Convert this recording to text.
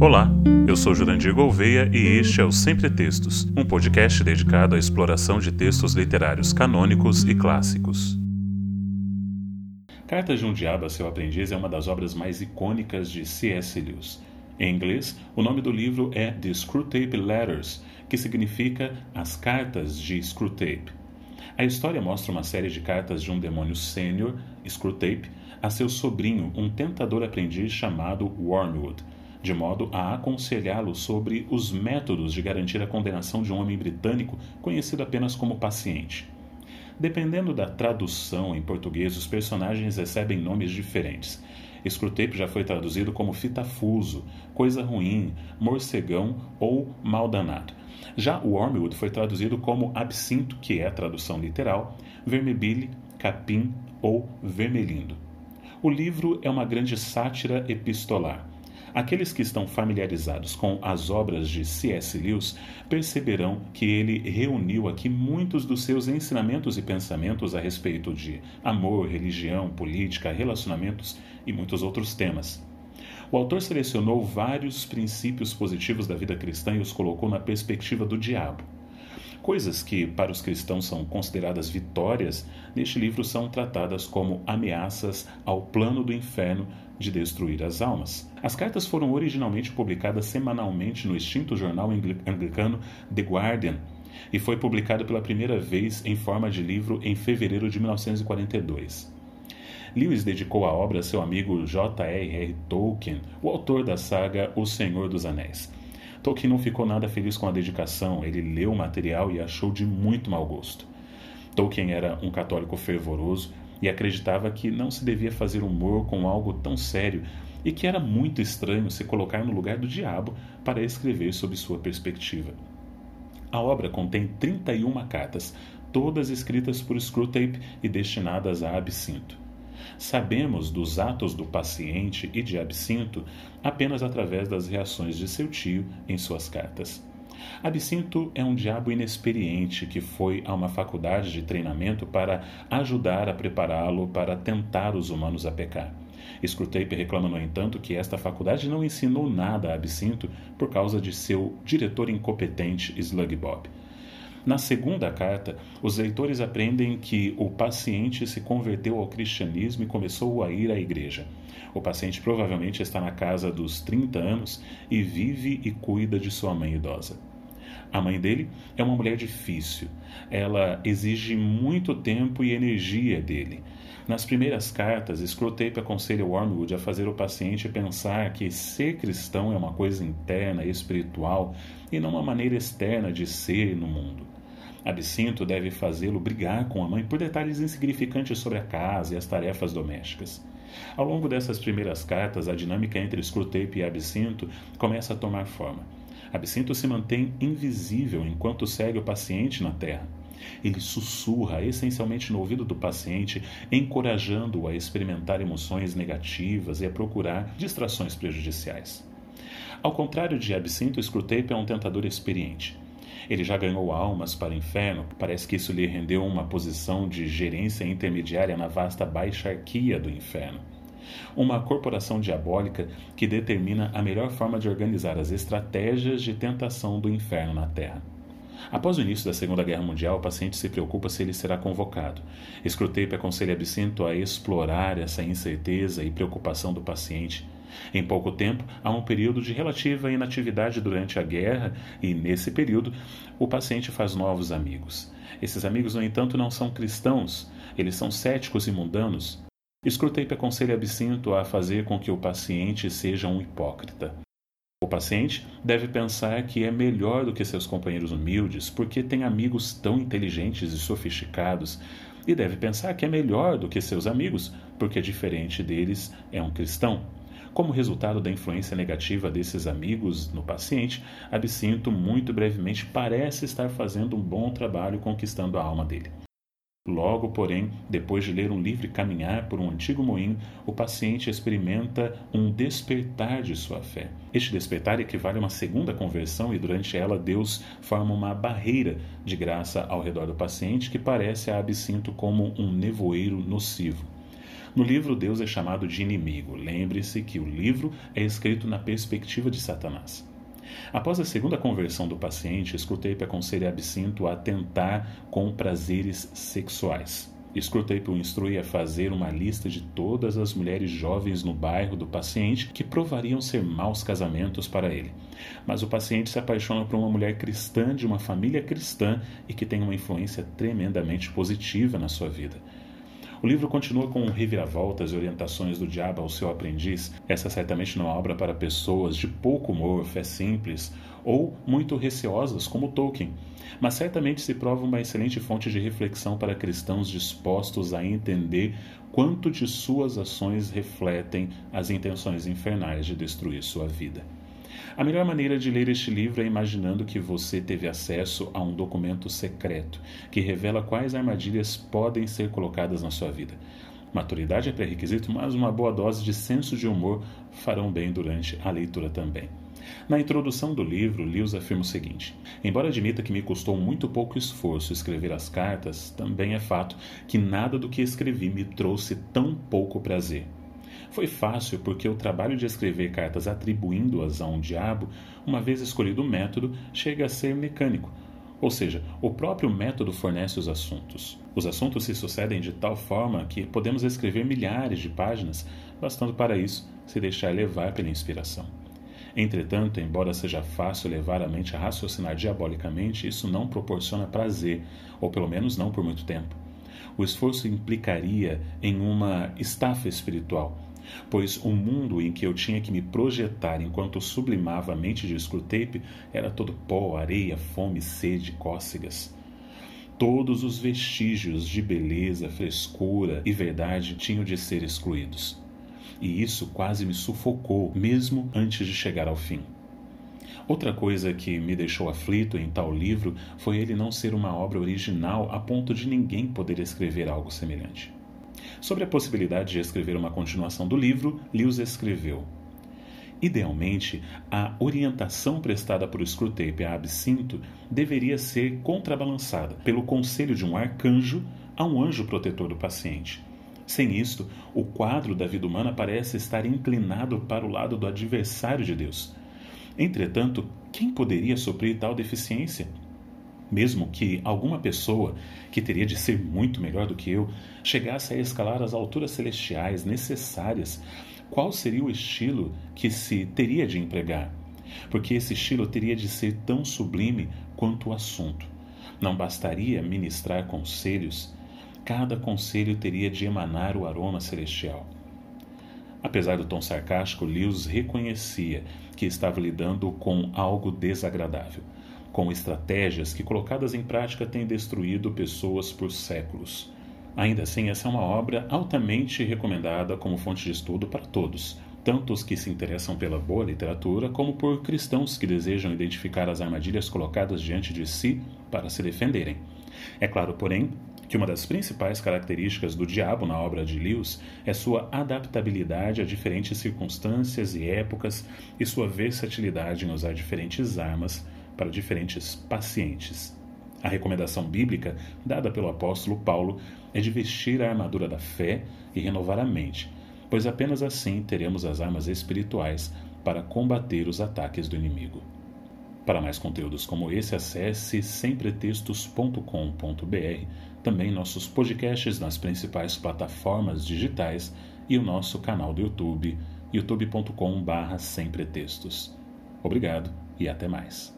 Olá, eu sou Jurandir Gouveia e este é o Sempre Textos, um podcast dedicado à exploração de textos literários canônicos e clássicos. Cartas de um Diabo a seu Aprendiz é uma das obras mais icônicas de C.S. Lewis. Em inglês, o nome do livro é The Screwtape Letters, que significa As Cartas de Screwtape. A história mostra uma série de cartas de um demônio sênior, Screwtape, a seu sobrinho, um tentador aprendiz chamado Wormwood, de modo a aconselhá-lo sobre os métodos de garantir a condenação de um homem britânico conhecido apenas como paciente. Dependendo da tradução em português, os personagens recebem nomes diferentes. Screwtape já foi traduzido como fitafuso, coisa ruim, morcegão ou mal danado. Já o Wormwood foi traduzido como absinto, que é a tradução literal, vermebile, capim ou vermelindo. O livro é uma grande sátira epistolar. Aqueles que estão familiarizados com as obras de C.S. Lewis perceberão que ele reuniu aqui muitos dos seus ensinamentos e pensamentos a respeito de amor, religião, política, relacionamentos e muitos outros temas. O autor selecionou vários princípios positivos da vida cristã e os colocou na perspectiva do diabo. Coisas que, para os cristãos, são consideradas vitórias, neste livro são tratadas como ameaças ao plano do inferno de destruir as almas. As cartas foram originalmente publicadas semanalmente no extinto jornal anglicano The Guardian e foi publicado pela primeira vez em forma de livro em fevereiro de 1942. Lewis dedicou a obra a seu amigo J.R.R. Tolkien, o autor da saga O Senhor dos Anéis. Tolkien não ficou nada feliz com a dedicação, ele leu o material e achou de muito mau gosto. Tolkien era um católico fervoroso e acreditava que não se devia fazer humor com algo tão sério e que era muito estranho se colocar no lugar do diabo para escrever sob sua perspectiva. A obra contém 31 cartas, todas escritas por Screwtape e destinadas a Absinto. Sabemos dos atos do paciente e de Absinto apenas através das reações de seu tio em suas cartas. Absinto é um diabo inexperiente que foi a uma faculdade de treinamento para ajudar a prepará-lo para tentar os humanos a pecar. Screwtape reclama, no entanto, que esta faculdade não ensinou nada a Absinto por causa de seu diretor incompetente Slug Bob. Na segunda carta, os leitores aprendem que o paciente se converteu ao cristianismo e começou a ir à igreja. O paciente provavelmente está na casa dos 30 anos e vive e cuida de sua mãe idosa. A mãe dele é uma mulher difícil. Ela exige muito tempo e energia dele. Nas primeiras cartas, Screwtape aconselha Wormwood a fazer o paciente pensar que ser cristão é uma coisa interna, espiritual e não uma maneira externa de ser no mundo. Absinto deve fazê-lo brigar com a mãe por detalhes insignificantes sobre a casa e as tarefas domésticas. Ao longo dessas primeiras cartas, a dinâmica entre Screwtape e Absinto começa a tomar forma. Absinto se mantém invisível enquanto segue o paciente na terra. Ele sussurra essencialmente no ouvido do paciente, encorajando-o a experimentar emoções negativas e a procurar distrações prejudiciais. Ao contrário de Absinto, Screwtape é um tentador experiente. Ele já ganhou almas para o inferno, parece que isso lhe rendeu uma posição de gerência intermediária na vasta baixarquia do inferno. Uma corporação diabólica que determina a melhor forma de organizar as estratégias de tentação do inferno na Terra. Após o início da Segunda Guerra Mundial, o paciente se preocupa se ele será convocado. Screwtape aconselha Absinto a explorar essa incerteza e preocupação do paciente em pouco tempo, há um período de relativa inatividade durante a guerra e, nesse período, o paciente faz novos amigos. Esses amigos, no entanto, não são cristãos, eles são céticos e mundanos. Screwtape aconselha Absinto a fazer com que o paciente seja um hipócrita. O paciente deve pensar que é melhor do que seus companheiros humildes porque tem amigos tão inteligentes e sofisticados, e deve pensar que é melhor do que seus amigos porque, diferente deles, é um cristão. Como resultado da influência negativa desses amigos no paciente, Absinto muito brevemente parece estar fazendo um bom trabalho conquistando a alma dele. Logo, porém, depois de ler um livro e caminhar por um antigo moinho, o paciente experimenta um despertar de sua fé. Este despertar equivale a uma segunda conversão e durante ela Deus forma uma barreira de graça ao redor do paciente que parece a absinto como um nevoeiro nocivo. No livro, Deus é chamado de inimigo. Lembre-se que o livro é escrito na perspectiva de Satanás. Após a segunda conversão do paciente, Screwtape aconselha Absinto a tentar com prazeres sexuais. Screwtape o instrui a fazer uma lista de todas as mulheres jovens no bairro do paciente que provariam ser maus casamentos para ele. Mas o paciente se apaixona por uma mulher cristã de uma família cristã e que tem uma influência tremendamente positiva na sua vida. O livro continua com reviravoltas e orientações do diabo ao seu aprendiz. Essa certamente não é obra para pessoas de pouco humor, fé simples ou muito receosas, como Tolkien, mas certamente se prova uma excelente fonte de reflexão para cristãos dispostos a entender quanto de suas ações refletem as intenções infernais de destruir sua vida. A melhor maneira de ler este livro é imaginando que você teve acesso a um documento secreto que revela quais armadilhas podem ser colocadas na sua vida. Maturidade é pré-requisito, mas uma boa dose de senso de humor farão bem durante a leitura também. Na introdução do livro, Lewis afirma o seguinte: Embora admita que me custou muito pouco esforço escrever as cartas, também é fato que nada do que escrevi me trouxe tão pouco prazer. Foi fácil porque o trabalho de escrever cartas atribuindo-as a um diabo, uma vez escolhido o método, chega a ser mecânico. Ou seja, o próprio método fornece os assuntos. Os assuntos se sucedem de tal forma que podemos escrever milhares de páginas, bastando para isso se deixar levar pela inspiração. Entretanto, embora seja fácil levar a mente a raciocinar diabolicamente, isso não proporciona prazer, ou pelo menos não por muito tempo. O esforço implicaria em uma estafa espiritual, pois o mundo em que eu tinha que me projetar enquanto sublimava a mente de Screwtape era todo pó, areia, fome, sede, cócegas. Todos os vestígios de beleza, frescura e verdade tinham de ser excluídos. E isso quase me sufocou, mesmo antes de chegar ao fim. Outra coisa que me deixou aflito em tal livro foi ele não ser uma obra original a ponto de ninguém poder escrever algo semelhante. Sobre a possibilidade de escrever uma continuação do livro, Lewis escreveu: Idealmente, a orientação prestada por Screwtape a Absinto deveria ser contrabalançada pelo conselho de um arcanjo a um anjo protetor do paciente. Sem isto, o quadro da vida humana parece estar inclinado para o lado do adversário de Deus. Entretanto, quem poderia suprir tal deficiência? Mesmo que alguma pessoa, que teria de ser muito melhor do que eu, chegasse a escalar as alturas celestiais necessárias, qual seria o estilo que se teria de empregar? Porque esse estilo teria de ser tão sublime quanto o assunto. Não bastaria ministrar conselhos, cada conselho teria de emanar o aroma celestial. Apesar do tom sarcástico, Lewis reconhecia que estava lidando com algo desagradável com estratégias que, colocadas em prática, têm destruído pessoas por séculos. Ainda assim, essa é uma obra altamente recomendada como fonte de estudo para todos, tanto os que se interessam pela boa literatura, como por cristãos que desejam identificar as armadilhas colocadas diante de si para se defenderem. É claro, porém, que uma das principais características do diabo na obra de Lewis é sua adaptabilidade a diferentes circunstâncias e épocas e sua versatilidade em usar diferentes armas para diferentes pacientes. A recomendação bíblica dada pelo apóstolo Paulo é de vestir a armadura da fé e renovar a mente, pois apenas assim teremos as armas espirituais para combater os ataques do inimigo. Para mais conteúdos como esse, acesse sempretextos.com.br, também nossos podcasts nas principais plataformas digitais e o nosso canal do YouTube, youtube.com/sempretextos. Obrigado e até mais.